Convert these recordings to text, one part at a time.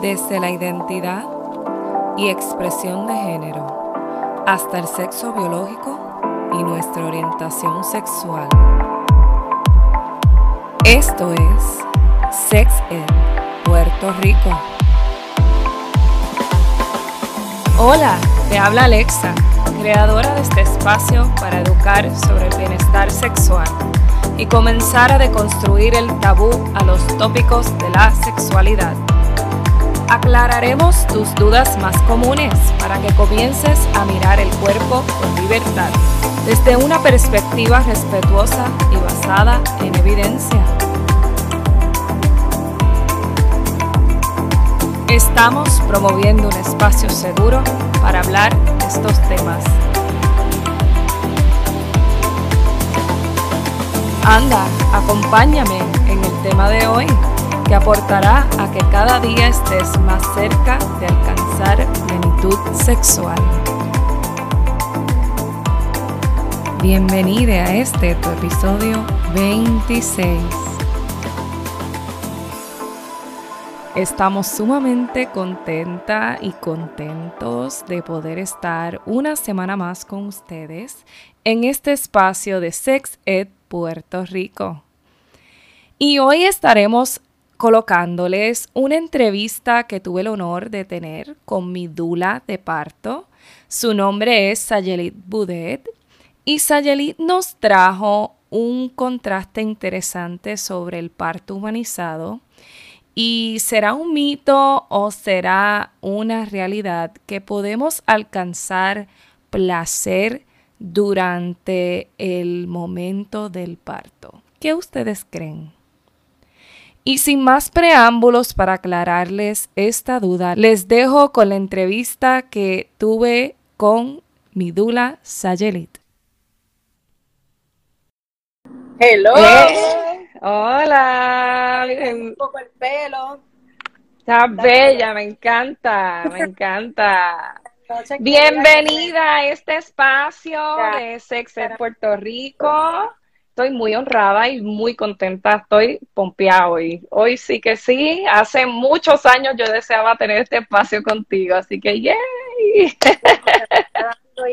desde la identidad y expresión de género hasta el sexo biológico y nuestra orientación sexual. Esto es Sex Ed Puerto Rico. Hola, te habla Alexa, creadora de este espacio para educar sobre el bienestar sexual y comenzar a deconstruir el tabú a los tópicos de la sexualidad. Aclararemos tus dudas más comunes para que comiences a mirar el cuerpo con libertad, desde una perspectiva respetuosa y basada en evidencia. Estamos promoviendo un espacio seguro para hablar estos temas. Anda, acompáñame en el tema de hoy, que aportará a que cada día estés más cerca de alcanzar plenitud sexual. Bienvenida a este tu episodio 26. Estamos sumamente contenta y contentos de poder estar una semana más con ustedes en este espacio de Sex Ed Puerto Rico. Y hoy estaremos colocándoles una entrevista que tuve el honor de tener con mi dula de parto. Su nombre es Sayelit Budet y Sayelit nos trajo un contraste interesante sobre el parto humanizado y será un mito o será una realidad que podemos alcanzar placer durante el momento del parto. ¿Qué ustedes creen? Y sin más preámbulos para aclararles esta duda, les dejo con la entrevista que tuve con mi dula Sayelit. Hello. Eh, hola. Un poco el pelo. Está bella, me encanta, me encanta. Bienvenida a este espacio de Sex en Puerto Rico. Estoy muy honrada y muy contenta. Estoy pompeada hoy. Hoy sí que sí. Hace muchos años yo deseaba tener este espacio contigo, así que ¡yay!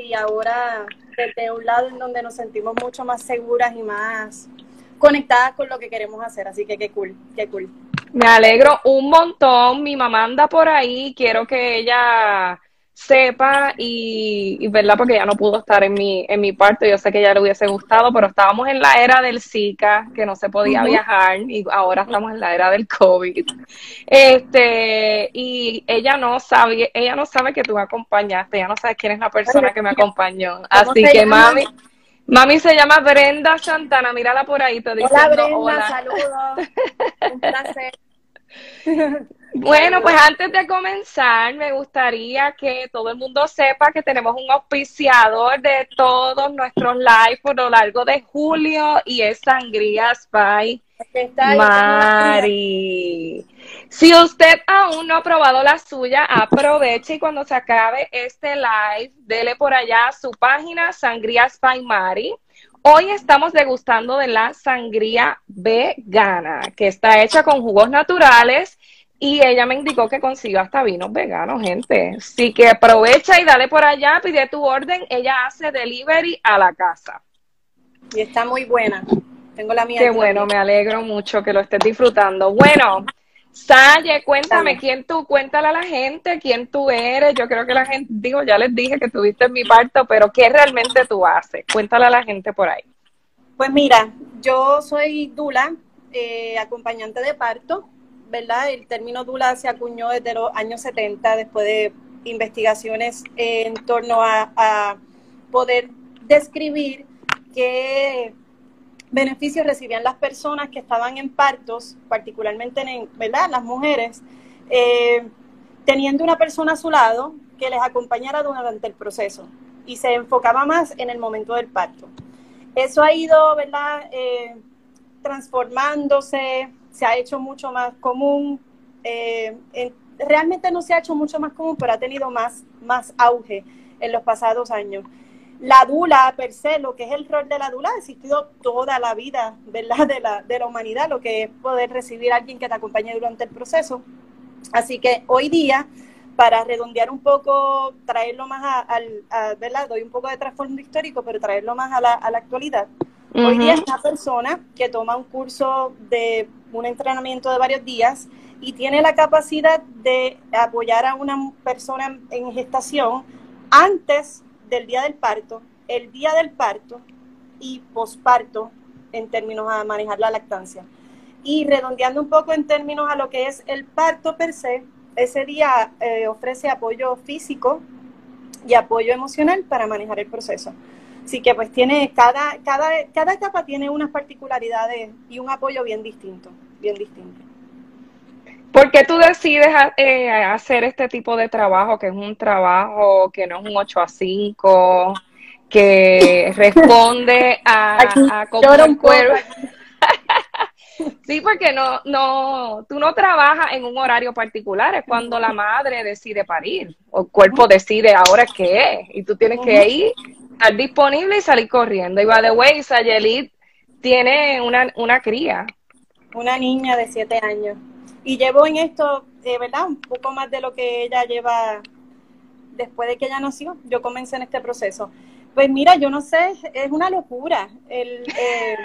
Y ahora desde un lado en donde nos sentimos mucho más seguras y más conectadas con lo que queremos hacer. Así que qué cool, qué cool. Me alegro un montón. Mi mamá anda por ahí. Quiero que ella sepa y, y, verdad porque ya no pudo estar en mi en mi parto yo sé que ya le hubiese gustado pero estábamos en la era del Zika que no se podía viajar y ahora estamos en la era del COVID. Este y ella no sabe ella no sabe que tú me acompañaste ella no sabe quién es la persona que me acompañó. así que mami Mami se llama Brenda Santana, mírala por ahí, te diciendo, hola Brenda, hola. saludos, un placer. Bueno, pues antes de comenzar, me gustaría que todo el mundo sepa que tenemos un auspiciador de todos nuestros lives por lo largo de julio y es Sangría Spy Mari. Si usted aún no ha probado la suya, aproveche y cuando se acabe este live, dele por allá a su página Sangría Spy Mari. Hoy estamos degustando de la sangría vegana, que está hecha con jugos naturales y ella me indicó que consiguió hasta vinos veganos, gente. Así que aprovecha y dale por allá, pide tu orden. Ella hace delivery a la casa. Y está muy buena. Tengo la mía. Qué bueno, me alegro mucho que lo estés disfrutando. Bueno, Saye, cuéntame quién tú, cuéntale a la gente quién tú eres. Yo creo que la gente, digo, ya les dije que tuviste en mi parto, pero ¿qué realmente tú haces? Cuéntale a la gente por ahí. Pues mira, yo soy Dula, eh, acompañante de parto ¿verdad? El término Dula se acuñó desde los años 70 después de investigaciones en torno a, poder describir qué beneficios recibían las personas que estaban en partos, particularmente en, ¿verdad? las mujeres, eh, teniendo una persona a su lado que les acompañara durante el proceso y se enfocaba más en el momento del parto. Eso ha ido, ¿verdad? Eh, transformándose, se ha hecho mucho más común. Eh, realmente no se ha hecho mucho más común, pero ha tenido más, más auge en los pasados años. La dula per se, lo que es el rol de la dula, ha existido toda la vida, ¿verdad? De la, de la humanidad, lo que es poder recibir a alguien que te acompañe durante el proceso. Así que hoy día, para redondear un poco, traerlo más al, a, ¿verdad? Doy un poco de trasfondo histórico, pero traerlo más a la, a la actualidad. Hoy día es una persona que toma un curso de un entrenamiento de varios días y tiene la capacidad de apoyar a una persona en gestación antes del día del parto, el día del parto y posparto en términos a manejar la lactancia. Y redondeando un poco en términos a lo que es el parto per se, ese día eh, ofrece apoyo físico y apoyo emocional para manejar el proceso. Así que pues tiene, cada, cada, cada etapa tiene unas particularidades y un apoyo bien distinto, bien distinto. ¿Por qué tú decides eh, hacer este tipo de trabajo, que es un trabajo que no es un 8 a 5, que responde a, a cómo el cuerpo... Sí, porque no, no, tú no trabajas en un horario particular, es cuando la madre decide parir, o el cuerpo decide ahora qué es, y tú tienes que ir, estar disponible y salir corriendo. Y by the way, Sayelit tiene una, una cría. Una niña de siete años. Y llevo en esto, de verdad, un poco más de lo que ella lleva después de que ella nació. Yo comencé en este proceso. Pues mira, yo no sé, es una locura. El, eh,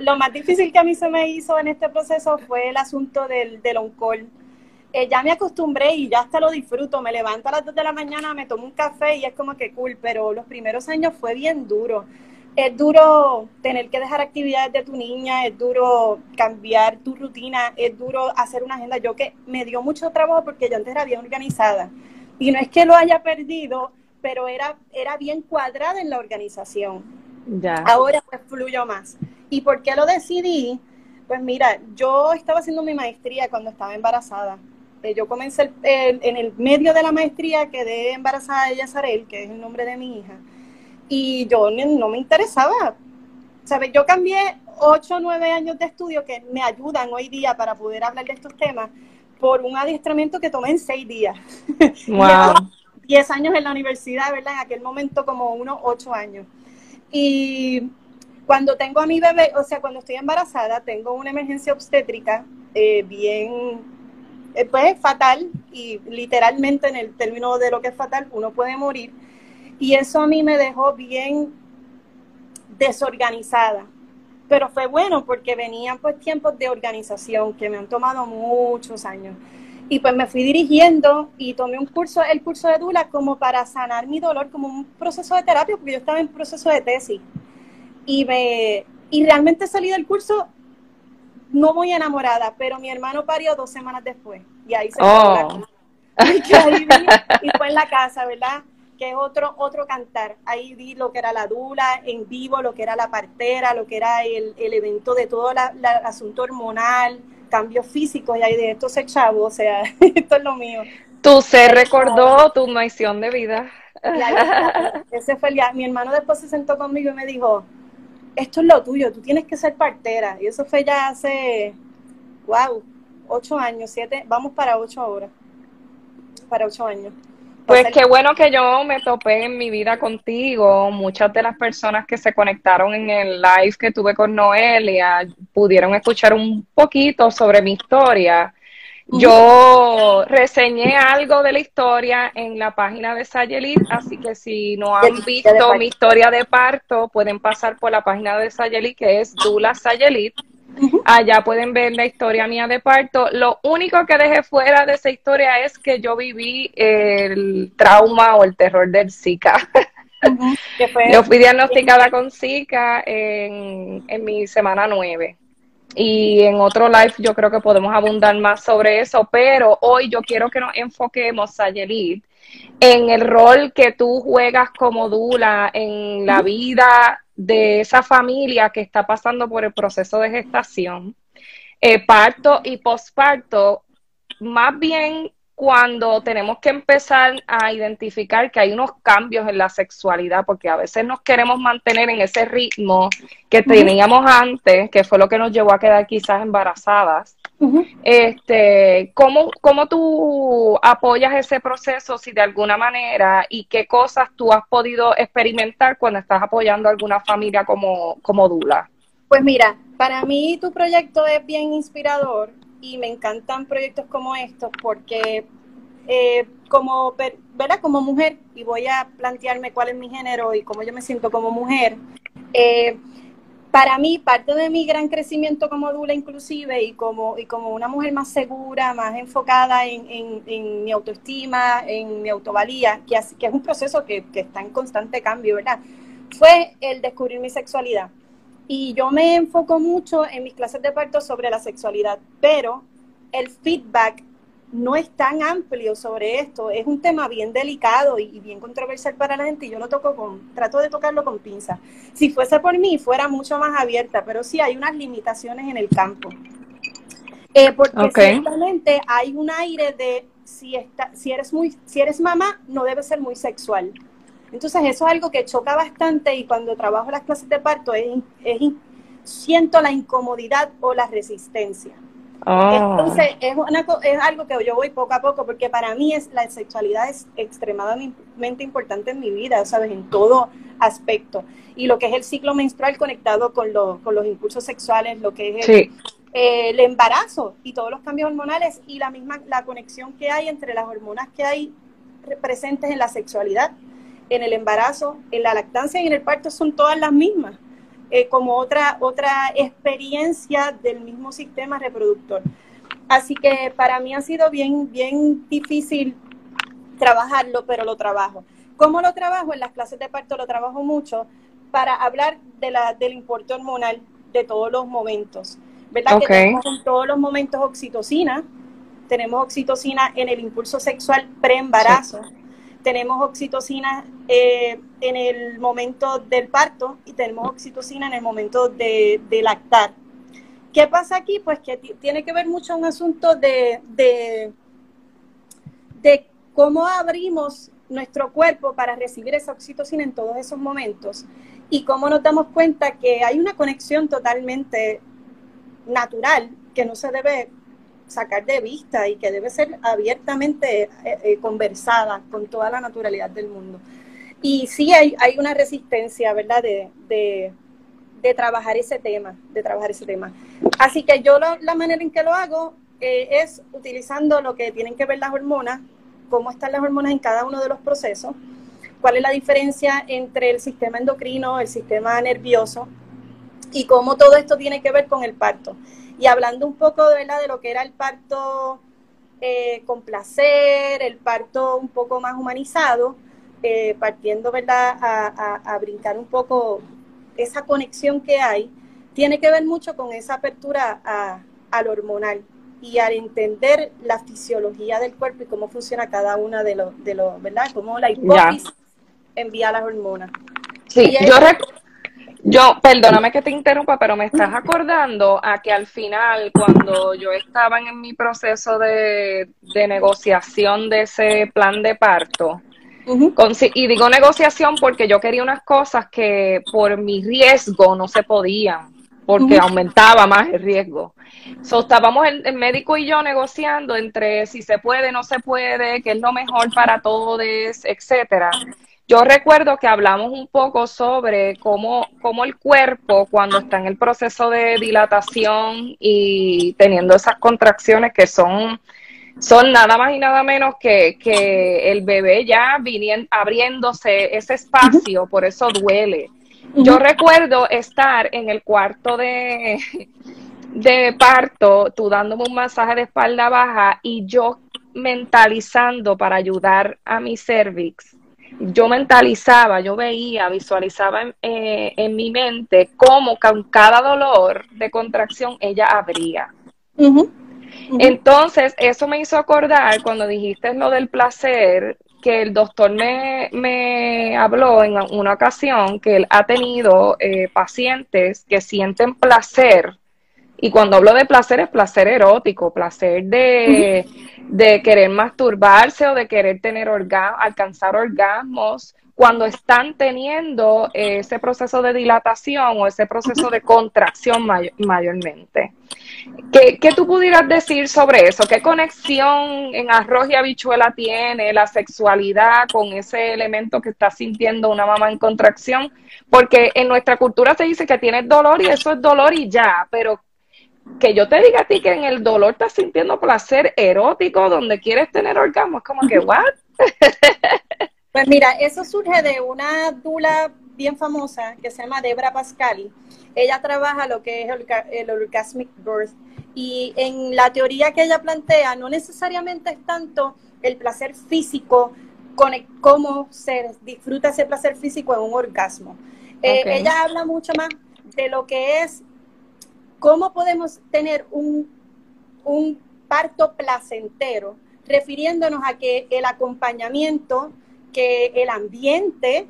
lo, más difícil que a mí se me hizo en este proceso fue el asunto del, del on-call. Eh, ya me acostumbré y ya hasta lo disfruto. Me levanto a las 2 de la mañana, me tomo un café y es como que cool, pero los primeros años fue bien duro. Es duro tener que dejar actividades de tu niña, es duro cambiar tu rutina, es duro hacer una agenda. Yo que me dio mucho trabajo porque yo antes era bien organizada. Y no es que lo haya perdido, pero era, era bien cuadrada en la organización. Ya. Ahora pues fluyo más. ¿Y por qué lo decidí? Pues mira, yo estaba haciendo mi maestría cuando estaba embarazada. Eh, yo comencé en el medio de la maestría, quedé embarazada de Yazarel, que es el nombre de mi hija, y yo no me interesaba. ¿Sabes? Yo cambié 8 o 9 años de estudio que me ayudan hoy día para poder hablar de estos temas por un adiestramiento que tomé en 6 días. Wow. 10 años en la universidad, ¿verdad? En aquel momento como unos 8 años. Y cuando tengo a mi bebé, o sea, cuando estoy embarazada, tengo una emergencia obstétrica eh, bien, eh, pues fatal, y literalmente en el término de lo que es fatal, uno puede morir. Y eso a mí me dejó bien desorganizada. Pero fue bueno porque venían pues tiempos de organización que me han tomado muchos años. Y pues me fui dirigiendo y tomé un curso, el curso de Dula, como para sanar mi dolor, como un proceso de terapia, porque yo estaba en proceso de tesis y, me, y realmente salí del curso no muy enamorada, pero mi hermano parió dos semanas después y ahí se oh. y fue en la casa, ¿verdad? Que es otro, otro cantar. Ahí vi lo que era la dula en vivo, lo que era la partera, lo que era el, el evento de todo el asunto hormonal, cambios físicos, y ahí de esto se chavo, o sea, esto es lo mío. Tú se recordó tu misión de vida. ese fue el día. Mi hermano después se sentó conmigo y me dijo, esto es lo tuyo, tú tienes que ser partera. Y eso fue ya hace, wow, ocho años, siete, vamos para ocho ahora, para ocho años. Pues qué bueno que yo me topé en mi vida contigo. Muchas de las personas que se conectaron en el live que tuve con Noelia pudieron escuchar un poquito sobre mi historia. Yo reseñé algo de la historia en la página de Sayelit, así que si no han visto mi historia de parto, pueden pasar por la página de Sayelit, que es Dula Sayelit. Allá pueden ver la historia mía de parto. Lo único que dejé fuera de esa historia es que yo viví el trauma o el terror del Zika. yo fui diagnosticada con Zika en, en mi semana nueve y en otro live yo creo que podemos abundar más sobre eso, pero hoy yo quiero que nos enfoquemos, Sayelit, en el rol que tú juegas como Dula en la vida de esa familia que está pasando por el proceso de gestación, eh, parto y posparto, más bien cuando tenemos que empezar a identificar que hay unos cambios en la sexualidad, porque a veces nos queremos mantener en ese ritmo que teníamos antes, que fue lo que nos llevó a quedar quizás embarazadas. Este, ¿cómo, ¿Cómo tú apoyas ese proceso, si de alguna manera, y qué cosas tú has podido experimentar cuando estás apoyando a alguna familia como, como Dula? Pues mira, para mí tu proyecto es bien inspirador y me encantan proyectos como estos porque eh, como, ¿verdad? como mujer, y voy a plantearme cuál es mi género y cómo yo me siento como mujer, eh, para mí, parte de mi gran crecimiento como dula inclusive y como, y como una mujer más segura, más enfocada en, mi autoestima, en mi autovalía, que, que es un proceso que, que, está en constante cambio, ¿verdad? Fue el descubrir mi sexualidad. Y yo me enfoco mucho en mis clases de parto sobre la sexualidad, pero el feedback no es tan amplio sobre esto. Es un tema bien delicado y, bien controversial para la gente y yo lo toco con, trato de tocarlo con pinza. Si fuese por mí, fuera mucho más abierta, pero sí hay unas limitaciones en el campo. Eh, porque ciertamente hay un aire de si, está, si, eres muy, si eres mamá, no debe ser muy sexual. Entonces eso es algo que choca bastante y cuando trabajo las clases de parto es, siento la incomodidad o la resistencia. Ah. Entonces, es, es algo que yo voy poco a poco, porque para mí es, la sexualidad es extremadamente importante en mi vida, ¿sabes? En todo aspecto. Y lo que es el ciclo menstrual conectado con, con los impulsos sexuales, lo que es el, el, embarazo y todos los cambios hormonales y la misma la conexión que hay entre las hormonas que hay presentes en la sexualidad, en el embarazo, en la lactancia y en el parto son todas las mismas. Eh, como otra, otra experiencia del mismo sistema reproductor. Así que para mí ha sido bien, bien difícil trabajarlo, pero lo trabajo. ¿Cómo lo trabajo? En las clases de parto lo trabajo mucho para hablar de la, del importe hormonal de todos los momentos. ¿Verdad? Que tenemos en todos los momentos oxitocina, tenemos oxitocina en el impulso sexual pre-embarazo tenemos oxitocina eh, en el momento del parto y tenemos oxitocina en el momento de, lactar. ¿Qué pasa aquí? Pues que tiene que ver mucho un asunto de, de, de cómo abrimos nuestro cuerpo para recibir esa oxitocina en todos esos momentos y cómo nos damos cuenta que hay una conexión totalmente natural que no se debe sacar de vista y que debe ser abiertamente eh, eh, conversada con toda la naturalidad del mundo. Y sí hay, hay una resistencia, ¿verdad?, de, de, trabajar ese tema, de trabajar ese tema. Así que yo la manera en que lo hago eh, es utilizando lo que tienen que ver las hormonas, cómo están las hormonas en cada uno de los procesos, cuál es la diferencia entre el sistema endocrino, el sistema nervioso y cómo todo esto tiene que ver con el parto. Y hablando un poco de, de lo que era el parto eh, con placer, el parto un poco más humanizado, eh, partiendo ¿verdad? A, brincar un poco esa conexión que hay, tiene que ver mucho con esa apertura a, al hormonal y al entender la fisiología del cuerpo y cómo funciona cada una de los, de los ¿verdad? Cómo la hipófisis envía las hormonas. Sí, yo, recuerdo yo, perdóname que te interrumpa, pero me estás acordando a que al final, cuando yo estaba en mi proceso de, negociación de ese plan de parto, y digo negociación porque yo quería unas cosas que por mi riesgo no se podían, porque aumentaba más el riesgo. So, estábamos el, médico y yo negociando entre si se puede, no se puede, qué es lo mejor para todos, etcétera. Yo recuerdo que hablamos un poco sobre cómo, cómo el cuerpo, cuando está en el proceso de dilatación y teniendo esas contracciones que son, son nada más y nada menos que, que el bebé ya viniendo, abriéndose ese espacio, por eso duele. Yo recuerdo estar en el cuarto de, de parto, tú dándome un masaje de espalda baja y yo mentalizando para ayudar a mi cervix yo mentalizaba, yo veía, visualizaba en, eh, mi mente cómo con cada dolor de contracción ella abría. Entonces, eso me hizo acordar cuando dijiste lo del placer, que el doctor me, me habló en una ocasión que él ha tenido eh, pacientes que sienten placer y cuando hablo de placer es placer erótico, placer de, querer masturbarse o de querer tener orgasmo, alcanzar orgasmos cuando están teniendo ese proceso de dilatación o ese proceso de contracción mayormente. ¿Qué, ¿Qué, tú pudieras decir sobre eso? ¿Qué conexión en arroz y habichuela tiene la sexualidad con ese elemento que está sintiendo una mamá en contracción? Porque en nuestra cultura se dice que tienes dolor y eso es dolor y ya, pero que yo te diga a ti que en el dolor estás sintiendo placer erótico donde quieres tener orgasmo, es como que, ¿what? Pues mira, eso surge de una dula bien famosa que se llama Debra Pascali. Ella trabaja lo que es el, orgasmic birth y en la teoría que ella plantea no necesariamente es tanto el placer físico con cómo se disfruta ese placer físico en un orgasmo. Eh, ella habla mucho más de lo que es cómo podemos tener un, un parto placentero, refiriéndonos a que el acompañamiento, que el ambiente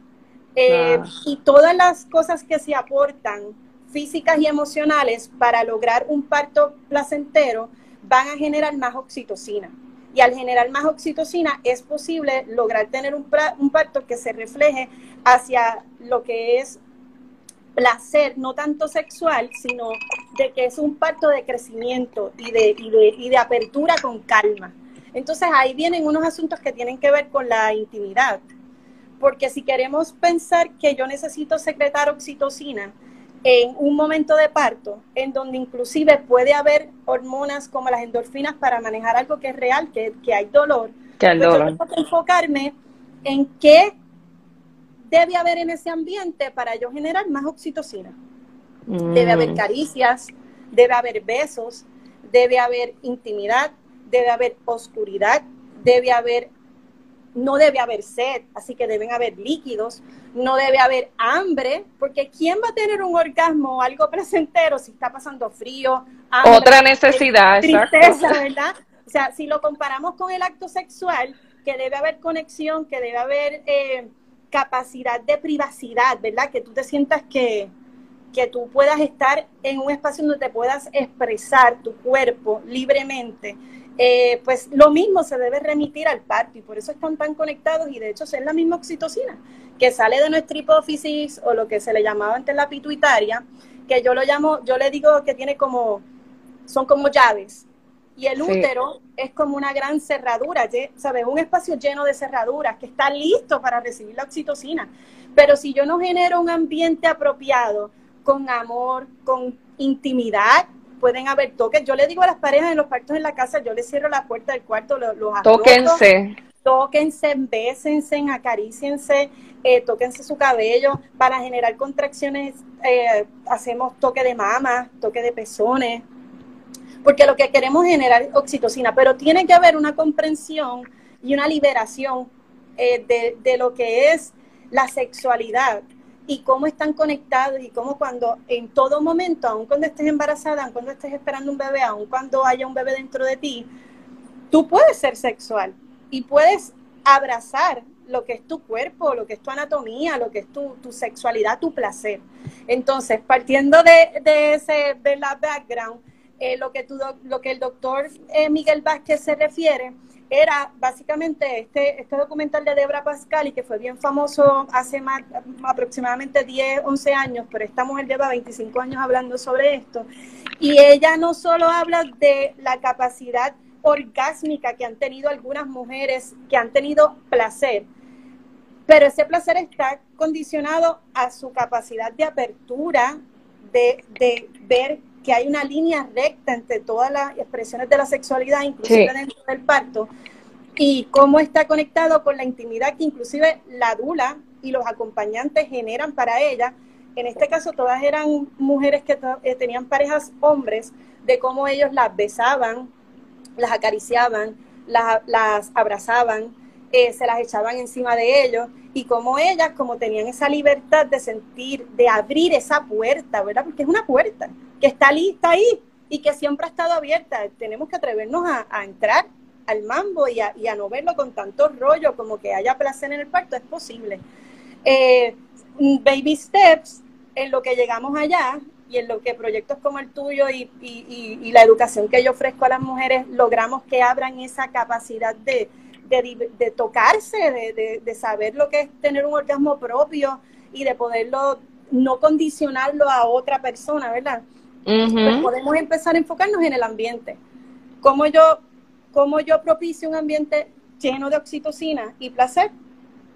eh, y todas las cosas que se aportan físicas y emocionales para lograr un parto placentero van a generar más oxitocina. Y al generar más oxitocina es posible lograr tener un, un parto que se refleje hacia lo que es placer, no tanto sexual, sino de que es un parto de crecimiento y de, y de, y de apertura con calma. Entonces ahí vienen unos asuntos que tienen que ver con la intimidad. Porque si queremos pensar que yo necesito secretar oxitocina en un momento de parto, en donde inclusive puede haber hormonas como las endorfinas para manejar algo que es real, que, hay dolor, que pues yo tengo que enfocarme en qué debe haber en ese ambiente para yo generar más oxitocina. Debe haber mm. caricias, debe haber besos, debe haber intimidad, debe haber oscuridad, debe haber, no debe haber sed, así que deben haber líquidos, no debe haber hambre, porque ¿quién va a tener un orgasmo o algo placentero si está pasando frío? Otra necesidad, tristeza, ¿verdad? O sea, si lo comparamos con el acto sexual, que debe haber conexión, que debe haber... Eh, capacidad de privacidad, ¿verdad? Que tú te sientas que, que tú puedas estar en un espacio donde te puedas expresar tu cuerpo libremente, eh, pues lo mismo se debe remitir al parto y por eso están tan conectados y de hecho es la misma oxitocina que sale de nuestra hipófisis o lo que se le llamaba antes la pituitaria, que yo lo llamo, yo le digo que tiene como, son como llaves, y el útero es como una gran cerradura, ¿sabes? Un espacio lleno de cerraduras que está listo para recibir la oxitocina. Pero si yo no genero un ambiente apropiado, con amor, con intimidad, pueden haber toques. Yo le digo a las parejas en los partos en la casa, yo les cierro la puerta del cuarto, los, los Tóquense. Tóquense, bésense, acaríciense, eh, tóquense su cabello. Para generar contracciones, eh, hacemos toque de mama, toque de pezones, porque lo que queremos es generar oxitocina, pero tiene que haber una comprensión y una liberación eh, de, lo que es la sexualidad y cómo están conectados y cómo cuando en todo momento, aun cuando estés embarazada, aun cuando estés esperando un bebé, aun cuando haya un bebé dentro de ti, tú puedes ser sexual y puedes abrazar lo que es tu cuerpo, lo que es tu anatomía, lo que es tu, tu sexualidad, tu placer. Entonces, partiendo de, de ese de la background, eh, lo, que el doctor eh, Miguel Vázquez se refiere era básicamente este, este documental de Debra Pascal y que fue bien famoso hace más, aproximadamente 10, 11 años, pero esta mujer lleva 25 años hablando sobre esto. Y ella no solo habla de la capacidad orgásmica que han tenido algunas mujeres que han tenido placer, pero ese placer está condicionado a su capacidad de apertura, de, de ver que hay una línea recta entre todas las expresiones de la sexualidad, inclusive dentro del parto, y cómo está conectado con la intimidad que inclusive la dula y los acompañantes generan para ella. En este caso, todas eran mujeres que eh, tenían parejas hombres, de cómo ellos las besaban, las acariciaban, las, abrazaban, eh, se las echaban encima de ellos y como ellas, como tenían esa libertad de sentir, de abrir esa puerta, ¿verdad? Porque es una puerta que está lista ahí y que siempre ha estado abierta. Tenemos que atrevernos a, entrar al mambo y a, no verlo con tanto rollo como que haya placer en el parto, es posible. Eh, baby steps, en lo que llegamos allá y en lo que proyectos como el tuyo y, y la educación que yo ofrezco a las mujeres logramos que abran esa capacidad de, de, tocarse, de, saber lo que es tener un orgasmo propio y de poderlo no condicionarlo a otra persona, ¿verdad? Pues podemos empezar a enfocarnos en el ambiente. ¿Cómo yo, cómo yo propicio un ambiente lleno de oxitocina y placer?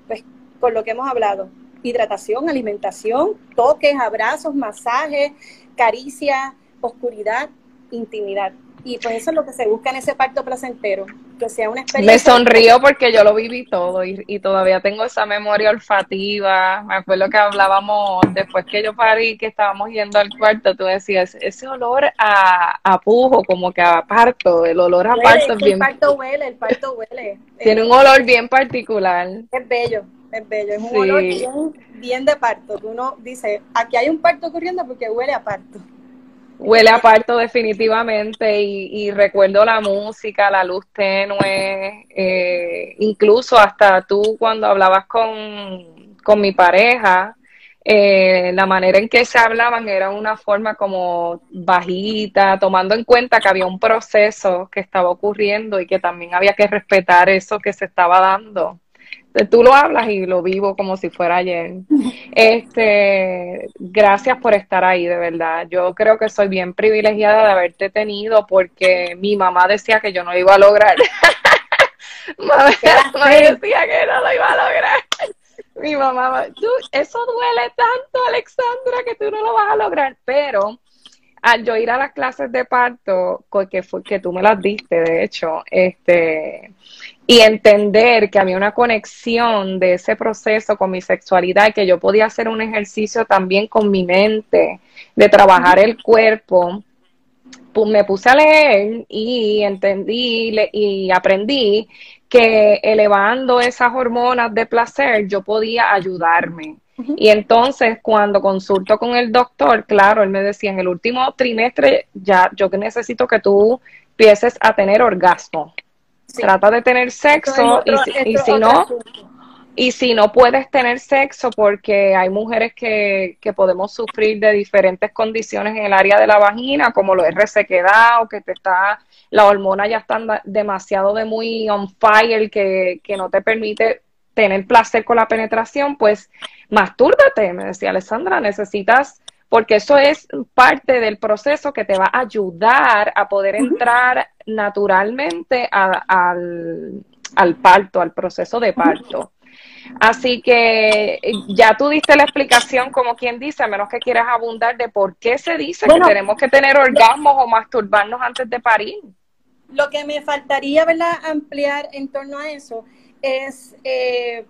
Pues con lo que hemos hablado. Hidratación, alimentación, toques, abrazos, masajes, caricias, oscuridad, intimidad. Y pues eso es lo que se busca en ese parto placentero, que sea una experiencia. Me sonrío porque yo lo viví todo y, todavía tengo esa memoria olfativa. Me acuerdo que hablábamos después que yo parí, que estábamos yendo al cuarto, tú decías, ese olor a, a pujo, como que a parto, el olor a parto es bien... El parto huele, el parto huele. Tiene un olor bien particular. Es bello, es bello, es un olor bien, bien de parto. Uno dice, aquí hay un parto ocurriendo porque huele a parto. Huele a parto definitivamente y, recuerdo la música, la luz tenue, eh, incluso hasta tú cuando hablabas con, con mi pareja, eh, la manera en que se hablaban era una forma como bajita, tomando en cuenta que había un proceso que estaba ocurriendo y que también había que respetar eso que se estaba dando tú lo hablas y lo vivo como si fuera ayer. Este, gracias por estar ahí, de verdad. Yo creo que soy bien privilegiada de haberte tenido porque mi mamá decía que yo no lo iba a lograr. mamá, decía que no lo iba a lograr. Mi mamá, tú, eso duele tanto, Alexandra, que tú no lo vas a lograr, pero al yo ir a las clases de parto, que, fue, que tú me las diste, de hecho, este, y entender que había una conexión de ese proceso con mi sexualidad que yo podía hacer un ejercicio también con mi mente, de trabajar el cuerpo, pues me puse a leer y entendí y aprendí que elevando esas hormonas de placer yo podía ayudarme. Y entonces cuando consulto con el doctor, claro, él me decía, en el último trimestre ya yo necesito que tú empieces a tener orgasmo. Trata de tener sexo y, si, no, y si no puedes tener sexo porque hay mujeres que, que podemos sufrir de diferentes condiciones en el área de la vagina, como lo es resequedad o que te está, la hormona ya está demasiado de muy on fire que, que no te permite tener placer con la penetración, pues mastúrbate, me decía Alessandra, necesitas porque eso es parte del proceso que te va a ayudar a poder entrar naturalmente al, parto, al proceso de parto. Así que eh, ya tú diste la explicación, como quien dice, a menos que quieras abundar de por qué se dice que tenemos que tener orgasmos o masturbarnos antes de parir. Lo que me faltaría, ¿verdad?, ampliar en torno a eso es eh,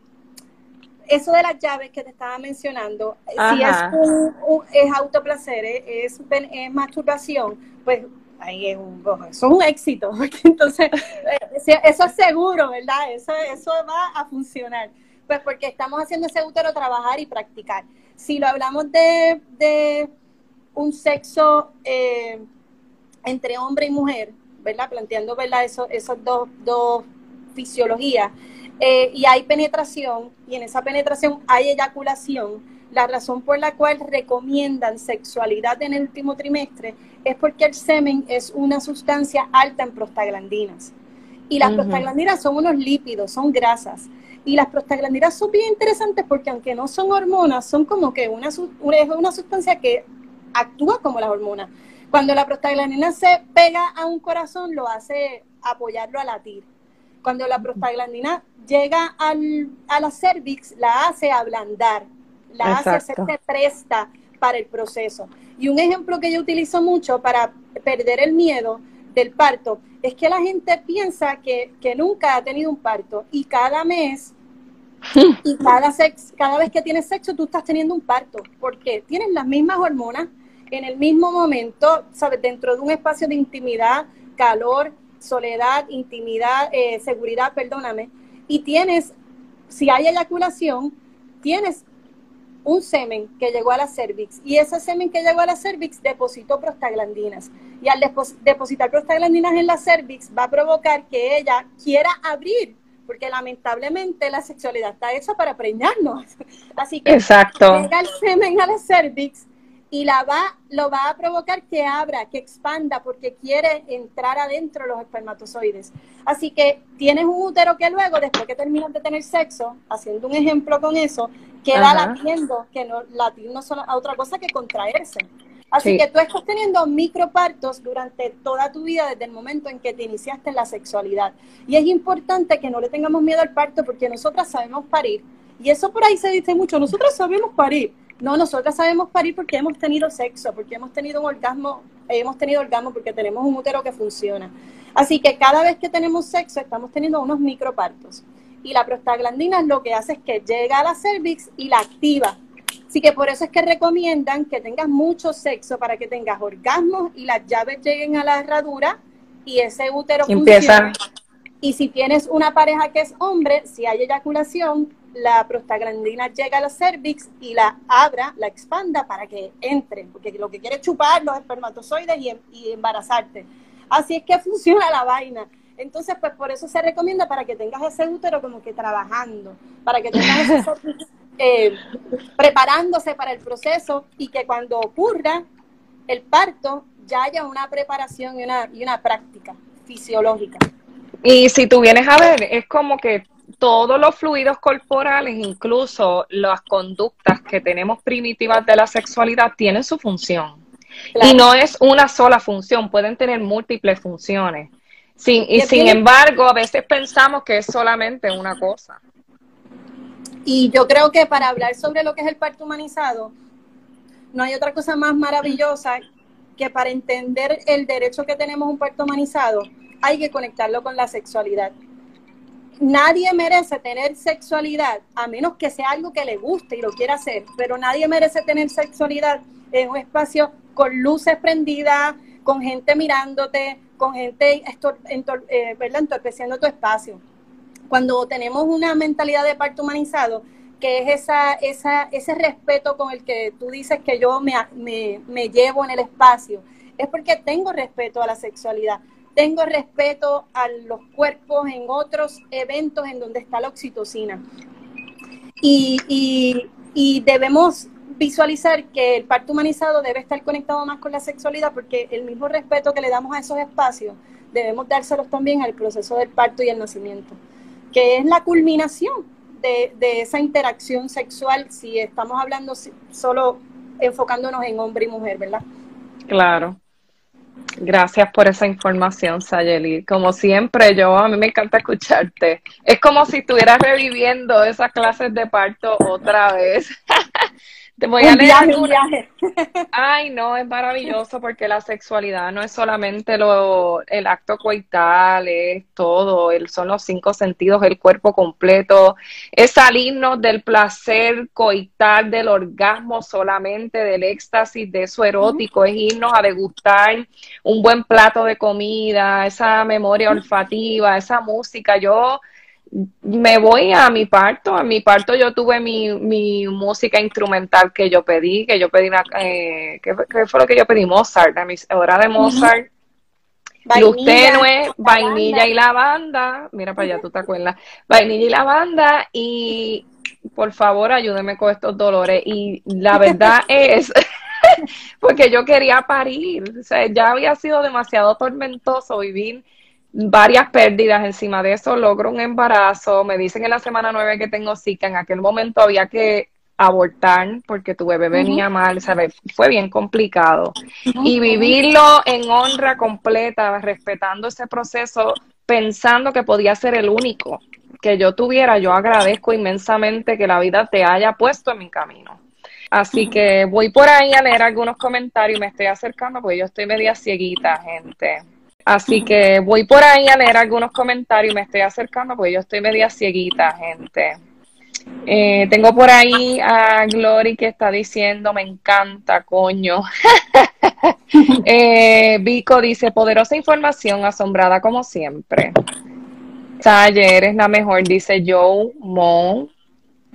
eso de las llaves que te estaba mencionando, si es, un, es autoplacer, es, es, masturbación, pues ahí es un, eso es un éxito, entonces eh, eso es seguro, ¿verdad? Eso, eso va a funcionar, pues porque estamos haciendo ese útero trabajar y practicar. Si lo hablamos de, de un sexo eh, entre hombre y mujer, ¿verdad? Planteando, ¿verdad? Eso, esos dos, dos fisiologías, eh, y hay penetración, y en esa penetración hay eyaculación, la razón por la cual recomiendan sexualidad en el último trimestre es porque el semen es una sustancia alta en prostaglandinas. Y las prostaglandinas son unos lípidos, son grasas. Y las prostaglandinas son bien interesantes porque aunque no son hormonas, son como que una, una, una sustancia que actúa como las hormonas. Cuando la prostaglandina se pega a un corazón, lo hace apoyarlo a latir. Cuando la prostaglandina llega al, a la cervix, la hace ablandar, la hace hacerse presta para el proceso. Y un ejemplo que yo utilizo mucho para perder el miedo del parto es que la gente piensa que, nunca ha tenido un parto y cada mes y cada, sex, cada vez que tienes sexo tú estás teniendo un parto porque tienes las mismas hormonas en el mismo momento, ¿sabes? Dentro de un espacio de intimidad, calor, soledad, intimidad, eh, seguridad, perdóname, y tienes, si hay eyaculación, tienes un semen que llegó a la cervix y ese semen que llegó a la cervix depositó prostaglandinas y al depositar prostaglandinas en la cervix va a provocar que ella quiera abrir porque lamentablemente la sexualidad está hecha para preñarnos. Así que Exacto. llega el semen a la cervix y la va, lo va a provocar que abra, que expanda, porque quiere entrar adentro de los espermatozoides. Así que tienes un útero que luego, después que terminas de tener sexo, haciendo un ejemplo con eso, queda latiendo, que no, latir no es otra cosa que contraerse. Así que tú estás teniendo micropartos durante toda tu vida desde el momento en que te iniciaste en la sexualidad. Y es importante que no le tengamos miedo al parto porque nosotras sabemos parir. Y eso por ahí se dice mucho, nosotros sabemos parir No, nosotras sabemos parir porque hemos tenido sexo, porque hemos tenido un orgasmo, hemos tenido orgasmo porque tenemos un útero que funciona. Así que cada vez que tenemos sexo estamos teniendo unos micropartos. Y la prostaglandina lo que hace es que llega a la cervix y la activa. Así que por eso es que recomiendan que tengas mucho sexo para que tengas orgasmos y las llaves lleguen a la herradura y ese útero Empieza. Y si tienes una pareja que es hombre, si hay eyaculación, la prostaglandina llega a la cervix y la abra, la expanda para que entre, porque lo que quiere es chupar los espermatozoides y, y embarazarte. Así es que funciona la vaina. Entonces, pues por eso se recomienda para que tengas ese útero como que trabajando, para que tengas ese eh, preparándose para el proceso y que cuando ocurra el parto ya haya una preparación y una, y una práctica fisiológica. Y si tú vienes a ver, es como que todos los fluidos corporales, incluso las conductas que tenemos primitivas de la sexualidad, tienen su función. Y no es una sola función, pueden tener múltiples funciones. Sin, y sin embargo, a veces pensamos que es solamente una cosa. Y yo creo que para hablar sobre lo que es el parto humanizado, no hay otra cosa más maravillosa que para entender el derecho que tenemos a un parto humanizado, hay que conectarlo con la sexualidad. Nadie merece tener sexualidad, a menos que sea algo que le guste y lo quiera hacer, pero nadie merece tener sexualidad en un espacio con luces prendidas, con gente mirándote, con gente eh, entorpeciendo tu espacio. Cuando tenemos una mentalidad de parto humanizado, que es esa, esa, ese respeto con el que tú dices que yo me, me, me llevo en el espacio, es porque tengo respeto a la sexualidad, tengo respeto a los cuerpos en otros eventos en donde está la oxitocina. Y, y, debemos visualizar que el parto humanizado debe estar conectado más con la sexualidad porque el mismo respeto que le damos a esos espacios debemos dárselos también al proceso del parto y el nacimiento, que es la culminación de, de esa interacción sexual si estamos hablando solo enfocándonos en hombre y mujer, ¿verdad? Claro. Gracias por esa información, Sayeli. Como siempre, yo a mí me encanta escucharte. Es como si estuvieras reviviendo esas clases de parto otra vez. Te voy a leer un viaje. Ay, no, es maravilloso porque la sexualidad no es solamente lo, el acto coital, es todo, el, son los cinco sentidos, el cuerpo completo, es salirnos del placer coital, del orgasmo solamente, del éxtasis, de eso erótico, es irnos a degustar un buen plato de comida, esa memoria olfativa, esa música. Yo me voy a mi parto. A mi parto yo tuve mi, mi música instrumental que yo pedí, que yo pedí una, eh, ¿qué, fue lo que yo pedí? Mozart, a mi hora de Mozart. Luz tenue, vainilla y lavanda. Mira para allá, tú te acuerdas. Vainilla y lavanda. Y por favor, ayúdeme con estos dolores. Y la verdad es, porque yo quería parir. O sea, ya había sido demasiado tormentoso vivir varias pérdidas encima de eso, logro un embarazo, me dicen en la semana nueve que tengo Zika, en aquel momento había que abortar porque tu bebé venía mal, ¿sabes? Fue bien complicado. Y vivirlo en honra completa, respetando ese proceso, pensando que podía ser el único que yo tuviera, yo agradezco inmensamente que la vida te haya puesto en mi camino. Así que voy por ahí a leer algunos comentarios, me estoy acercando porque yo estoy media cieguita, gente. Así que voy por ahí a leer algunos comentarios me estoy acercando porque yo estoy media cieguita, gente. Eh, tengo por ahí a Glory que está diciendo, me encanta, coño. eh, Vico dice, poderosa información, asombrada como siempre. Taller eres la mejor, dice Joe Mon.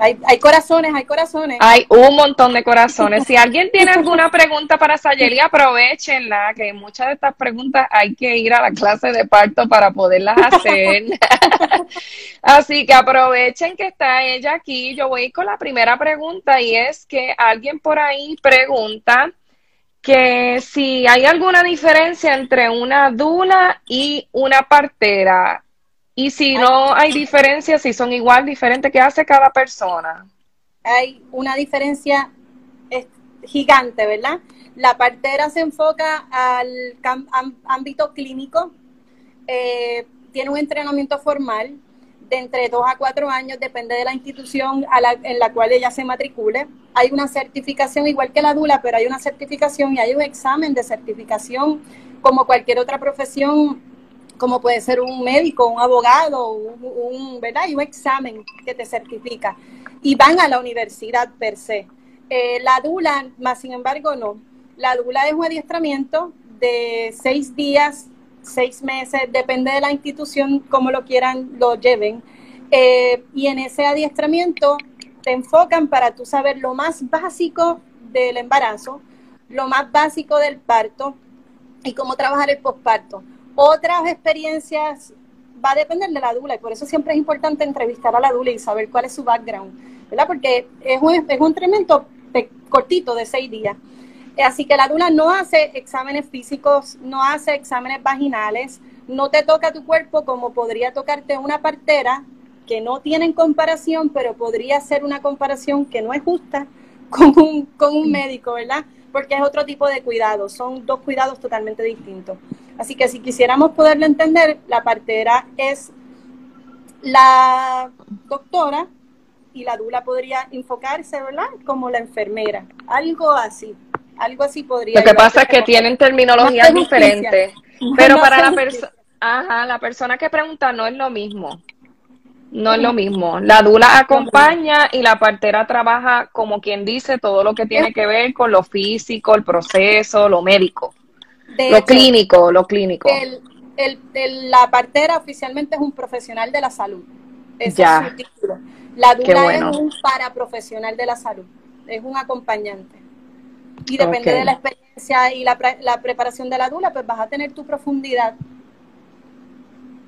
Hay, hay, corazones, hay corazones. Hay un montón de corazones. Si alguien tiene alguna pregunta para Sayeli, aprovechenla, que muchas de estas preguntas hay que ir a la clase de parto para poderlas hacer. Así que aprovechen que está ella aquí. Yo voy con la primera pregunta y es que alguien por ahí pregunta que si hay alguna diferencia entre una dula y una partera. Y si no hay diferencia, si son igual, diferentes, ¿qué hace cada persona? Hay una diferencia gigante, ¿verdad? La partera se enfoca al ámbito clínico, eh, tiene un entrenamiento formal, de entre dos a cuatro años, depende de la institución en la cual ella se matricule. Hay una certificación igual que la DULA, pero hay una certificación y hay un examen de certificación como cualquier otra profesión, como puede ser un médico, un abogado, un, ¿verdad? Hay un examen que te certifica y van a la universidad per se. Eh, la DULA, más sin embargo, no. La DULA es un adiestramiento de seis días seis meses, depende de la institución, como lo quieran, lo lleven. Eh, y en ese adiestramiento te enfocan para tú saber lo más básico del embarazo, lo más básico del parto y cómo trabajar el posparto. Otras experiencias va a depender de la dula y por eso siempre es importante entrevistar a la dula y saber cuál es su background, ¿verdad? Porque es un, es un entrenamiento cortito de seis días. Así que la dula no hace exámenes físicos, no hace exámenes vaginales, no te toca tu cuerpo como podría tocarte una partera, que no tienen comparación, pero podría ser una comparación que no es justa con un, con un médico, ¿verdad? Porque es otro tipo de cuidado, son dos cuidados totalmente distintos. Así que si quisiéramos poderlo entender, la partera es la doctora y la dula podría enfocarse, ¿verdad? Como la enfermera, algo así. Algo así podría. Lo que pasa es que tienen terminologías diferentes. Pero para la persona, ajá, la persona que pregunta no es lo mismo. No es lo mismo. La dula acompaña y la partera trabaja como quien dice todo lo que tiene que ver con lo físico, el proceso, lo médico. lo clínico, lo clínico. la partera oficialmente es un profesional de la salud. Ese es su título. La dula es un paraprofesional de la salud. Es un acompañante. Y depende de la experiencia y la, la preparación de la dula, pues vas a tener tu profundidad.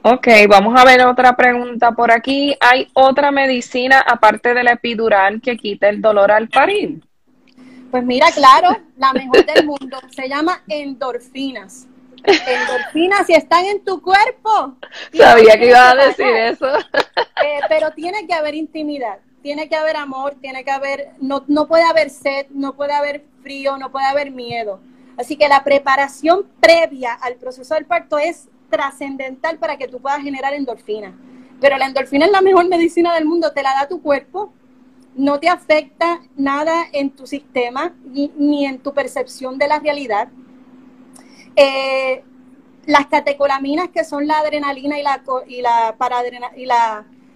Ok, vamos a ver otra pregunta por aquí. ¿Hay otra medicina aparte de la epidural que quita el dolor al parir? Pues mira, claro, la mejor del mundo. Se llama endorfinas. Endorfinas, si están en tu cuerpo. Sabía que iba a decir eso. Eh, pero tiene que haber intimidad tiene que haber amor, tiene que haber, no, no puede haber sed, no puede haber frío, no puede haber miedo. Así que la preparación previa al proceso del parto es trascendental para que tú puedas generar endorfina. Pero la endorfina es la mejor medicina del mundo, te la da tu cuerpo, no te afecta nada en tu sistema ni, en tu percepción de la realidad. Eh, las catecolaminas, que son la adrenalina y la, y la, y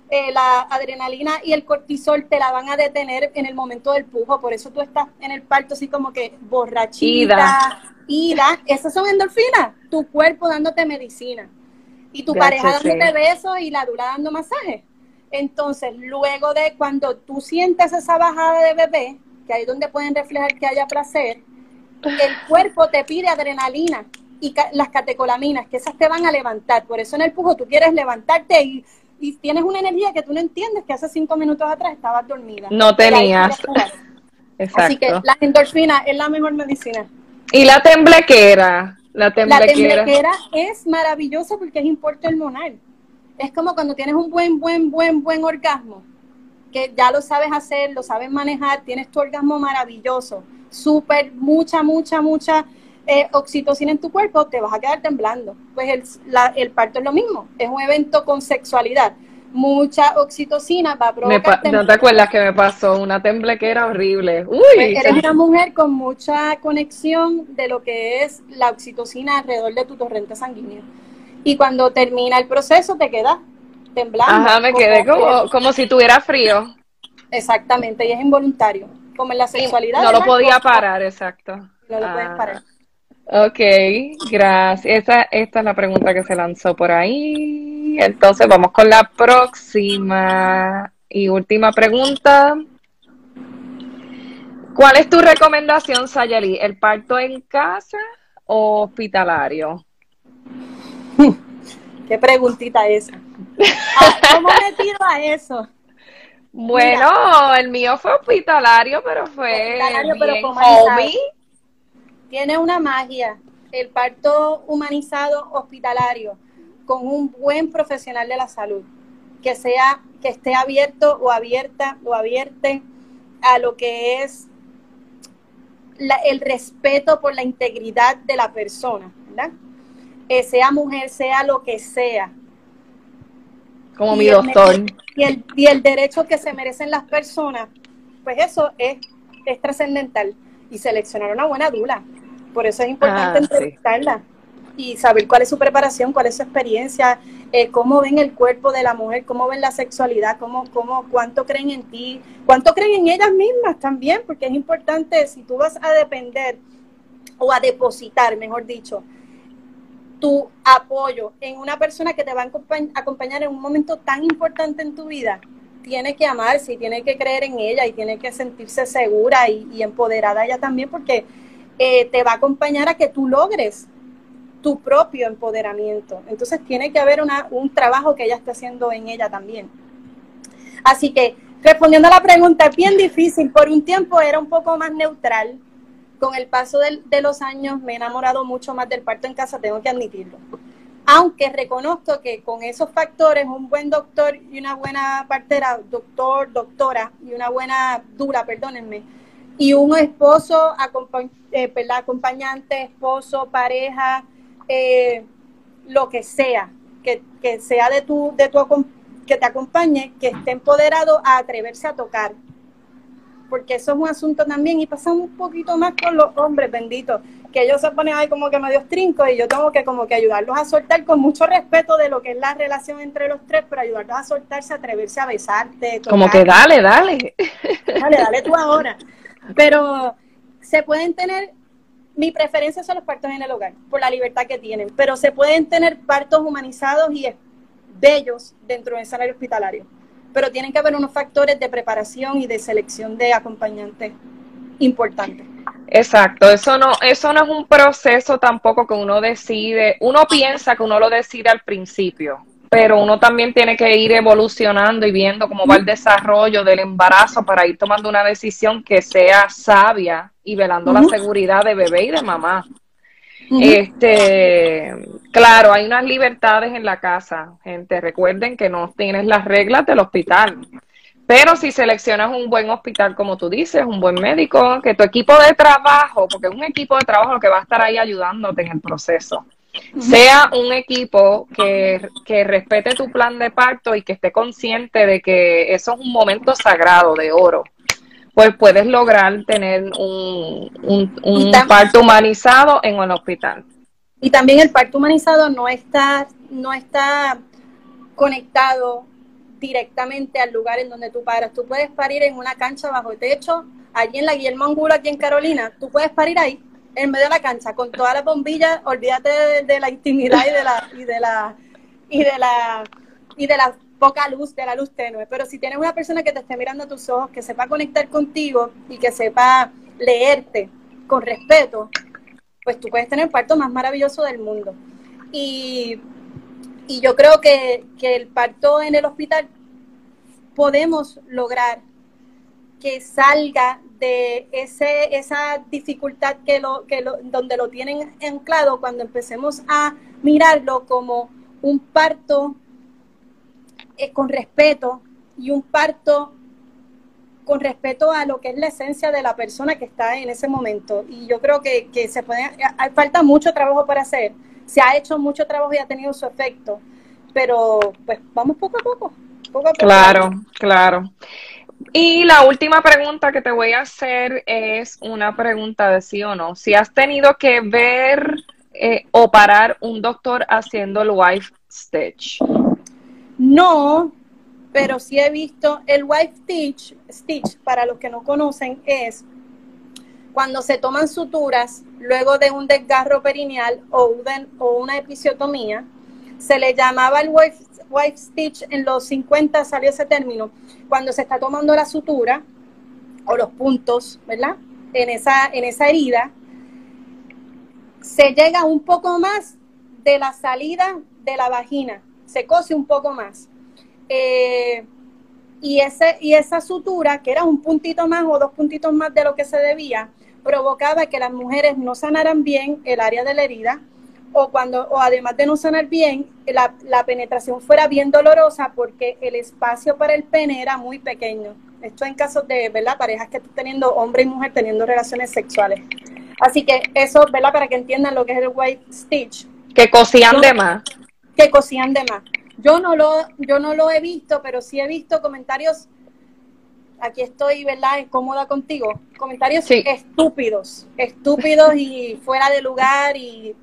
eh, la adrenalina y el cortisol te la van a detener en el momento del pujo, por eso tú estás en el parto así como que borrachita, esas son endorfinas, tu cuerpo dándote medicina y tu pareja dándote besos y la dura dando masaje. Entonces, luego de cuando tú sientes esa bajada de bebé, que ahí es donde pueden reflejar que haya placer, el cuerpo te pide adrenalina y las catecolaminas, que esas te van a levantar. Por eso en el pujo tú quieres levantarte y y tienes una energía que tú no entiendes que hace cinco minutos atrás estabas dormida. No tenías. Exacto. Así que la endorfina es la mejor medicina. ¿Y la temblequera? La temblequera. La temblequera es maravillosa porque es importe hormonal. Es como cuando tienes un buen, buen, buen, buen orgasmo, que ya lo sabes hacer, lo sabes manejar, tienes tu orgasmo maravilloso, súper, mucha, mucha, mucha eh, oxitocina en tu cuerpo, te vas a quedar temblando. Pues el, el parto es lo mismo, es un evento con sexualidad. Mucha oxitocina va a provocar. ¿No te acuerdas que me pasó una temblequera horrible? Uy, pues eres una mujer con mucha conexión de lo que es la oxitocina alrededor de tu torrente sanguíneo. Y cuando termina el proceso, te quedas temblando. Ajá, me quedé como, como si tuviera frío. Exactamente, y es involuntario. Como en la sexualidad. no lo podía parar, exacto. No lo puedes ah. parar. Ok, gracias. Esta, esta es la pregunta que se lanzó por ahí. Entonces vamos con la próxima y última pregunta. ¿Cuál es tu recomendación, Sayali? ¿El parto en casa o hospitalario? Qué preguntita esa. Ah, ¿Cómo me tiro a eso? Bueno, el mío fue hospitalario, pero fue hospitalario, pero tiene una magia el parto humanizado hospitalario con un buen profesional de la salud que sea que esté abierto o abierta o abierte a lo que es el respeto por la integridad de la persona, ¿verdad? Eh, sea mujer, sea lo que sea. Como mi doctor. y, el, y el derecho que se merecen las personas, pues eso es, es trascendental. Y seleccionar una buena dula. Por eso es importante ah, entrevistarla y saber cuál es su preparación, cuál es su experiencia, eh, cómo ven el cuerpo de la mujer, cómo ven la sexualidad, cómo, cómo, cuánto creen en ti, cuánto creen en ellas mismas también, porque es importante, si tú vas a depender o a depositar, mejor dicho, tu apoyo en una persona que te va a acompañar en un momento tan importante en tu vida, tiene que amarse y tiene que creer en ella y tiene que sentirse segura y, empoderada ella también porque eh, te va a acompañar a que tú logres tu propio empoderamiento. Entonces tiene que haber una, un trabajo que ella esté haciendo en ella también. Así que respondiendo a la pregunta, bien difícil. Por un tiempo era un poco más neutral. Con el paso de los años me he enamorado mucho más del parto en casa, tengo que admitirlo. Aunque reconozco que con esos factores, un buen doctor y una buena partera, doctor, doctora y una buena dura, perdónenme, y un esposo, eh, acompañante, esposo, pareja, eh, lo que sea, que, sea de tu, de tu, que te acompañe, que esté empoderado a atreverse a tocar. Porque eso es un asunto también, y pasa un poquito más con los hombres, benditos, que ellos se ponen ahí como que medio trincos y yo tengo que como que ayudarlos a soltar con mucho respeto de lo que es la relación entre los tres, pero ayudarlos a soltarse, a atreverse a besarte. Como que dale, dale. Dale, dale tú ahora. Pero se pueden tener mi preferencia son los partos en el hogar, por la libertad que tienen, pero se pueden tener partos humanizados y bellos dentro del escenario hospitalario, pero tienen que haber unos factores de preparación y de selección de acompañantes importantes. Exacto, eso no, eso no es un proceso tampoco que uno decide, uno piensa que uno lo decide al principio, pero uno también tiene que ir evolucionando y viendo cómo va el desarrollo del embarazo para ir tomando una decisión que sea sabia y velando la seguridad de bebé y de mamá. Este, claro, hay unas libertades en la casa, gente. Recuerden que no tienes las reglas del hospital. Pero si seleccionas un buen hospital, como tú dices, un buen médico, que tu equipo de trabajo, porque es un equipo de trabajo lo que va a estar ahí ayudándote en el proceso sea un equipo que, respete tu plan de parto y que esté consciente de que eso es un momento sagrado de oro, pues puedes lograr tener un, un, parto humanizado en un hospital. Y también el parto humanizado no está, no está conectado directamente al lugar en donde tú paras. Tú puedes parir en una cancha bajo techo, allí en la Guillermo Angulo, aquí en Carolina, tú puedes parir ahí en medio de la cancha con todas las bombillas, olvídate de, la intimidad y de la y de la y de la y de la poca luz, de la luz tenue. Pero si tienes una persona que te esté mirando a tus ojos, que sepa conectar contigo y que sepa leerte con respeto, pues tú puedes tener el parto más maravilloso del mundo. Y, y yo creo que, que el parto en el hospital podemos lograr que salga de ese, esa dificultad que lo, que lo, donde lo tienen anclado cuando empecemos a mirarlo como un parto con respeto y un parto con respeto a lo que es la esencia de la persona que está en ese momento. Y yo creo que, que se puede, falta mucho trabajo para hacer. Se ha hecho mucho trabajo y ha tenido su efecto, pero pues vamos poco a poco. poco, a poco. Claro, claro. Y la última pregunta que te voy a hacer es una pregunta de sí o no. Si has tenido que ver eh, o parar un doctor haciendo el wife stitch. No, pero sí he visto el wife stitch, stitch, para los que no conocen, es cuando se toman suturas luego de un desgarro perineal o, una episiotomía, se le llamaba el wife wife stitch en los 50 salió ese término, cuando se está tomando la sutura o los puntos, ¿verdad? En esa, en esa herida, se llega un poco más de la salida de la vagina, se cose un poco más. Eh, y, ese, y esa sutura, que era un puntito más o dos puntitos más de lo que se debía, provocaba que las mujeres no sanaran bien el área de la herida, o cuando, o además de no sanar bien, la, la, penetración fuera bien dolorosa porque el espacio para el pene era muy pequeño. Esto en casos de, ¿verdad? Parejas que están teniendo hombre y mujer teniendo relaciones sexuales. Así que eso, ¿verdad? Para que entiendan lo que es el white stitch. Que cosían de más. Que cosían de más. Yo no lo, yo no lo he visto, pero sí he visto comentarios. Aquí estoy, ¿verdad? Cómoda contigo. Comentarios estúpidos, estúpidos y fuera de lugar y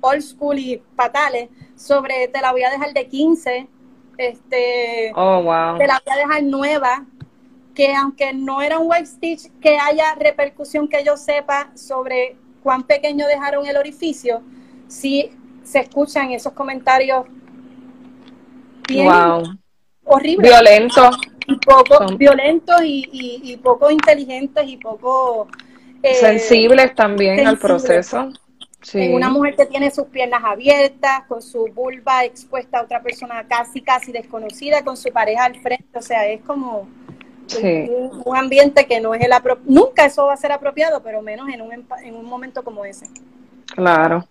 old school y fatales sobre te la voy a dejar de 15, este, oh, wow. te la voy a dejar nueva, que aunque no era un white stitch, que haya repercusión que yo sepa sobre cuán pequeño dejaron el orificio, sí se escuchan esos comentarios bien horribles. Violentos. Y poco violentos y, poco inteligentes y poco... Eh, sensibles también al proceso. una mujer que tiene sus piernas abiertas, con su vulva expuesta a otra persona casi, casi desconocida, con su pareja al frente, o sea, es como un, ambiente que no es el apropiado, nunca eso va a ser apropiado, pero menos en un, en un momento como ese. Claro.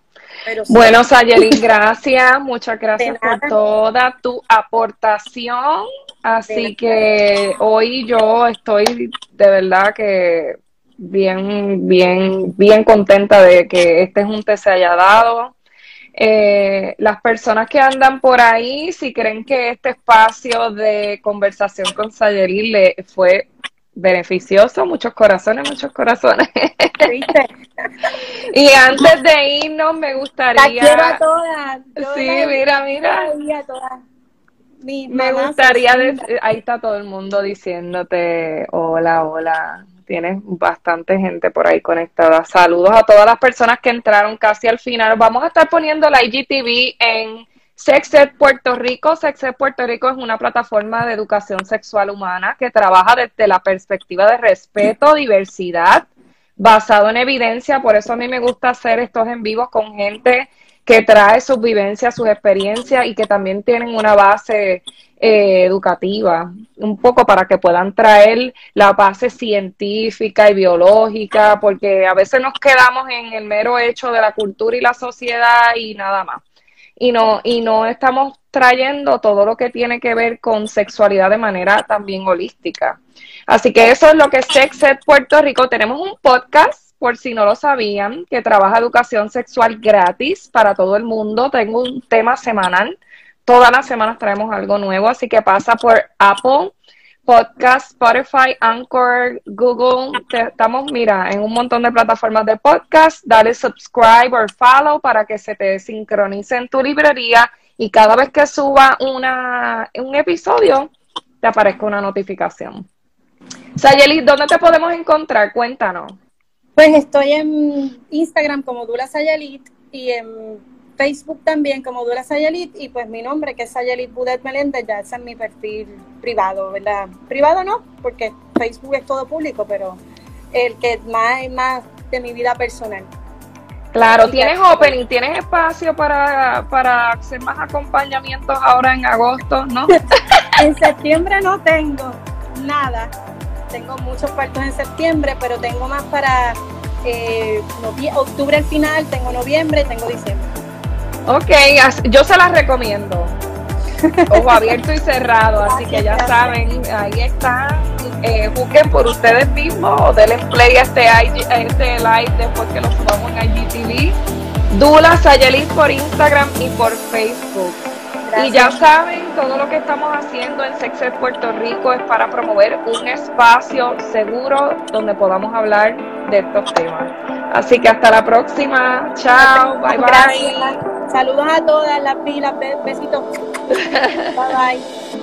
Bueno, Sayeli, gracias, muchas gracias por toda tu aportación. Así que hoy yo estoy de verdad que bien, bien, bien contenta de que este junte se haya dado. Eh, las personas que andan por ahí, si creen que este espacio de conversación con Sayeli le fue beneficioso, muchos corazones, muchos corazones. y antes de irnos, me gustaría. La todas. sí, mira, mira. me gustaría. Ahí está todo el mundo diciéndote: Hola, hola. Tienes bastante gente por ahí conectada. Saludos a todas las personas que entraron casi al final. Vamos a estar poniendo la IGTV en Sexed Puerto Rico. Sexed Puerto Rico es una plataforma de educación sexual humana que trabaja desde la perspectiva de respeto, diversidad, basado en evidencia. Por eso a mí me gusta hacer estos en vivos con gente que trae sus vivencias, sus experiencias y que también tienen una base eh, educativa, un poco para que puedan traer la base científica y biológica, porque a veces nos quedamos en el mero hecho de la cultura y la sociedad y nada más y no, y no estamos trayendo todo lo que tiene que ver con sexualidad de manera también holística. Así que eso es lo que es Sexed Puerto Rico. Tenemos un podcast, por si no lo sabían, que trabaja educación sexual gratis para todo el mundo. Tengo un tema semanal. Todas las semanas traemos algo nuevo, así que pasa por Apple Podcast, Spotify, Anchor, Google. Estamos, mira, en un montón de plataformas de podcast. Dale subscribe o follow para que se te sincronice en tu librería y cada vez que suba una, un episodio te aparezca una notificación. Sayelit, ¿dónde te podemos encontrar? Cuéntanos. Pues estoy en Instagram como Dula Sayelit y en Facebook también como Dura Sayalit y pues mi nombre que es Sayalit Budet Meléndez, ya ese es mi perfil privado, ¿verdad? Privado no, porque Facebook es todo público, pero el que más es más de mi vida personal. Claro, tienes opening, tienes espacio para, para hacer más acompañamientos ahora en agosto, ¿no? en septiembre no tengo nada. Tengo muchos partos en septiembre, pero tengo más para eh, octubre al final, tengo noviembre y tengo diciembre. Ok, yo se las recomiendo. Ojo abierto y cerrado, así que ya saben, ahí está. Eh, busquen por ustedes mismos o denle play a este, este live después que lo subamos en IGTV. Dula Sayelis por Instagram y por Facebook. Y ya saben, todo lo que estamos haciendo en Sexed Puerto Rico es para promover un espacio seguro donde podamos hablar de estos temas. Así que hasta la próxima. Chao. Bye bye. Saludos a todas las pilas. Besitos. bye bye.